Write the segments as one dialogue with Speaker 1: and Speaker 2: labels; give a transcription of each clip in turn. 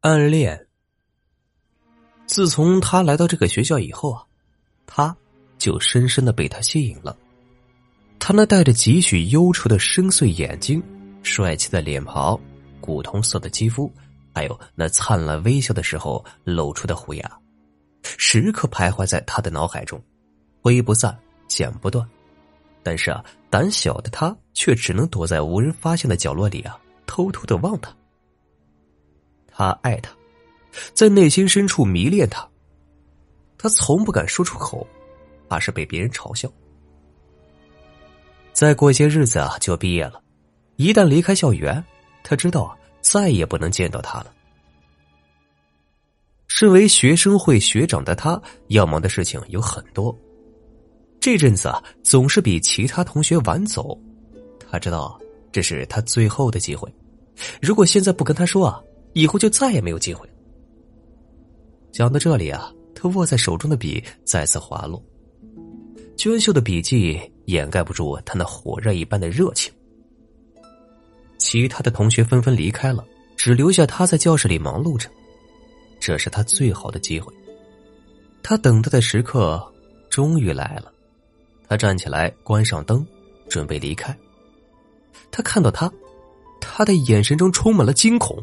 Speaker 1: 暗恋。自从他来到这个学校以后啊，他就深深的被他吸引了。他那带着几许忧愁的深邃眼睛，帅气的脸庞，古铜色的肌肤，还有那灿烂微笑的时候露出的虎牙，时刻徘徊在他的脑海中，挥不散，剪不断。但是啊，胆小的他却只能躲在无人发现的角落里啊，偷偷的望他。他爱他，在内心深处迷恋他。他从不敢说出口，怕是被别人嘲笑。再过些日子啊，就毕业了。一旦离开校园，他知道啊，再也不能见到他了。身为学生会学长的他，要忙的事情有很多。这阵子啊，总是比其他同学晚走。他知道这是他最后的机会，如果现在不跟他说啊。以后就再也没有机会。讲到这里啊，他握在手中的笔再次滑落，娟秀的笔迹掩盖不住他那火热一般的热情。其他的同学纷纷离开了，只留下他在教室里忙碌着。这是他最好的机会，他等待的时刻终于来了。他站起来，关上灯，准备离开。他看到他，他的眼神中充满了惊恐。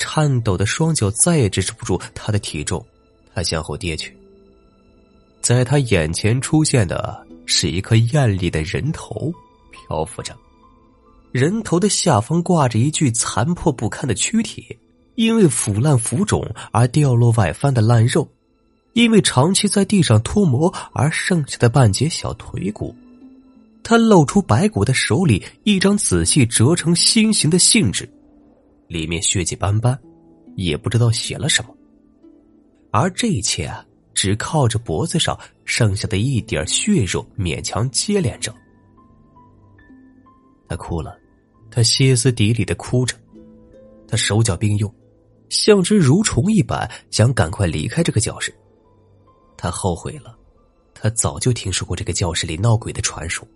Speaker 1: 颤抖的双脚再也支持不住他的体重，他向后跌去。在他眼前出现的是一颗艳丽的人头，漂浮着。人头的下方挂着一具残破不堪的躯体，因为腐烂浮肿而掉落外翻的烂肉，因为长期在地上脱模而剩下的半截小腿骨。他露出白骨的手里，一张仔细折成心形的信纸。里面血迹斑斑，也不知道写了什么。而这一切啊，只靠着脖子上剩下的一点血肉勉强接连着。他哭了，他歇斯底里的哭着，他手脚并用，像只蠕虫一般想赶快离开这个教室。他后悔了，他早就听说过这个教室里闹鬼的传说，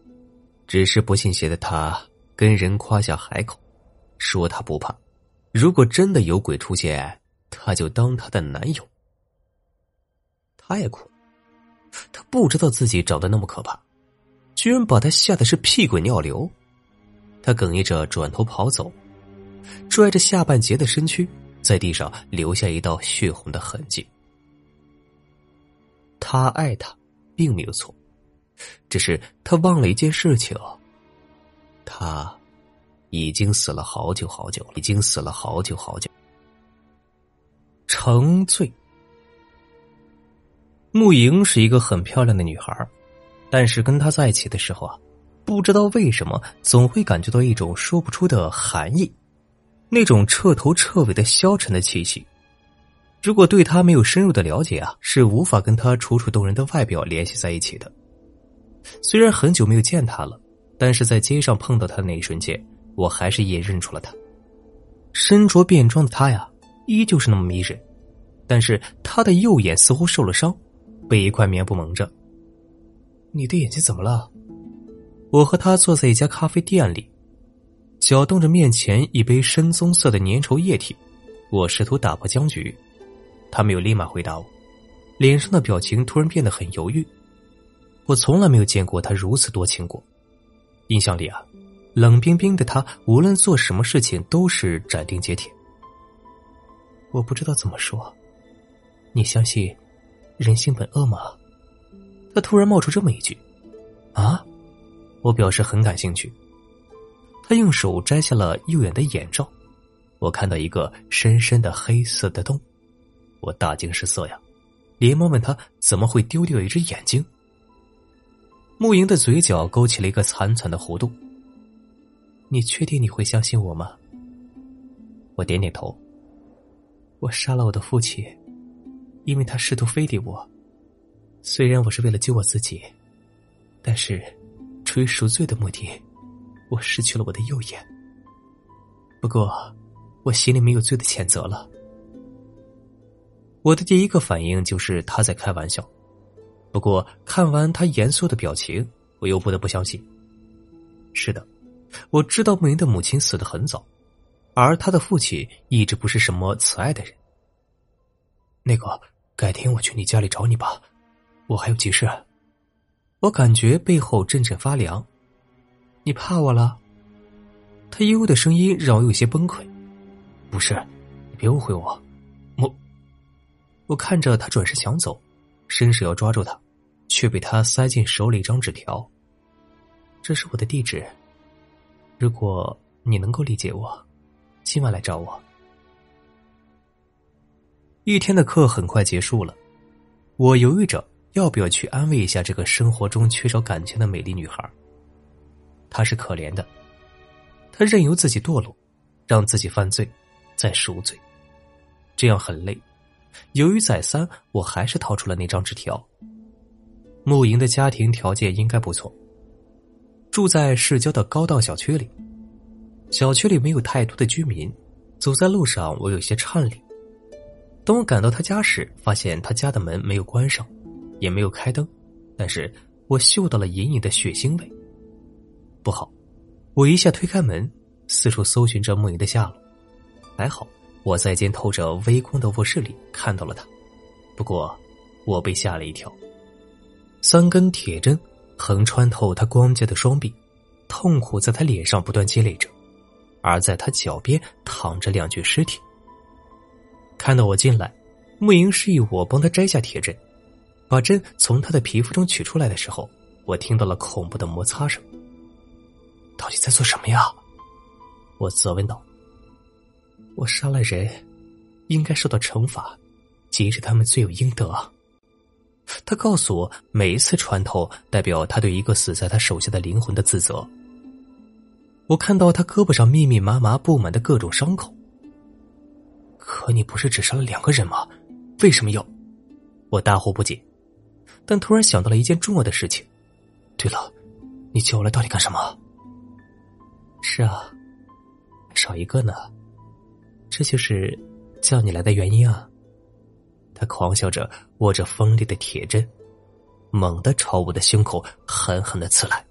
Speaker 1: 只是不信邪的他跟人夸下海口，说他不怕。如果真的有鬼出现，他就当他的男友。他也哭，他不知道自己长得那么可怕，居然把他吓得是屁滚尿流。他哽咽着转头跑走，拽着下半截的身躯，在地上留下一道血红的痕迹。他爱他，并没有错，只是他忘了一件事情，他。已经死了好久好久了，已经死了好久好久。沉醉。慕莹是一个很漂亮的女孩，但是跟她在一起的时候啊，不知道为什么总会感觉到一种说不出的寒意，那种彻头彻尾的消沉的气息。如果对她没有深入的了解啊，是无法跟她楚楚动人的外表联系在一起的。虽然很久没有见她了，但是在街上碰到她的那一瞬间。我还是也认出了他，身着便装的他呀，依旧是那么迷人，但是他的右眼似乎受了伤，被一块棉布蒙着。你的眼睛怎么了？我和他坐在一家咖啡店里，搅动着面前一杯深棕色的粘稠液体，我试图打破僵局，他没有立马回答我，脸上的表情突然变得很犹豫。我从来没有见过他如此多情过，印象里啊。冷冰冰的他，无论做什么事情都是斩钉截铁。我不知道怎么说，你相信人性本恶吗？他突然冒出这么一句：“啊！”我表示很感兴趣。他用手摘下了右眼的眼罩，我看到一个深深的黑色的洞，我大惊失色呀，连忙问他怎么会丢掉一只眼睛。慕莹的嘴角勾起了一个惨惨的弧度。你确定你会相信我吗？我点点头。我杀了我的父亲，因为他试图非礼我。虽然我是为了救我自己，但是出于赎罪的目的，我失去了我的右眼。不过，我心里没有罪的谴责了。我的第一个反应就是他在开玩笑，不过看完他严肃的表情，我又不得不相信。是的。我知道慕云的母亲死的很早，而他的父亲一直不是什么慈爱的人，那个，改天我去你家里找你吧，我还有急事。我感觉背后阵阵发凉。你怕我了？他悠悠的声音让我有些崩溃。不是，你别误会我。我，我看着他转身想走，伸手要抓住他，却被他塞进手里一张纸条。这是我的地址。如果你能够理解我，今晚来找我。一天的课很快结束了，我犹豫着要不要去安慰一下这个生活中缺少感情的美丽女孩。她是可怜的，她任由自己堕落，让自己犯罪，再赎罪，这样很累。犹豫再三，我还是掏出了那张纸条。慕莹的家庭条件应该不错，住在市郊的高档小区里，小区里没有太多的居民，走在路上我有些颤栗。当我赶到他家时，发现他家的门没有关上，也没有开灯，但是我嗅到了隐隐的血腥味。不好！我一下推开门，四处搜寻着梦莹的下落。还好我在间透着微光的卧室里看到了他，不过我被吓了一跳。三根铁针横穿透他光洁的双臂，痛苦在他脸上不断积累着，而在他脚边躺着两具尸体。看到我进来，沐莹示意我帮他摘下铁针，把针从他的皮肤中取出来的时候，我听到了恐怖的摩擦声。到底在做什么呀？我责问道。我杀了人，应该受到惩罚，即使他们罪有应得。他告诉我，每一次穿透代表他对一个死在他手下的灵魂的自责。我看到他胳膊上密密麻麻布满的各种伤口。可你不是只杀了两个人吗？为什么要？我大惑不解，但突然想到了一件重要的事情。对了，你叫我来到底干什么？是啊，少一个呢，这就是叫你来的原因啊！他狂笑着，握着锋利的铁针，猛地朝我的胸口狠狠的刺来。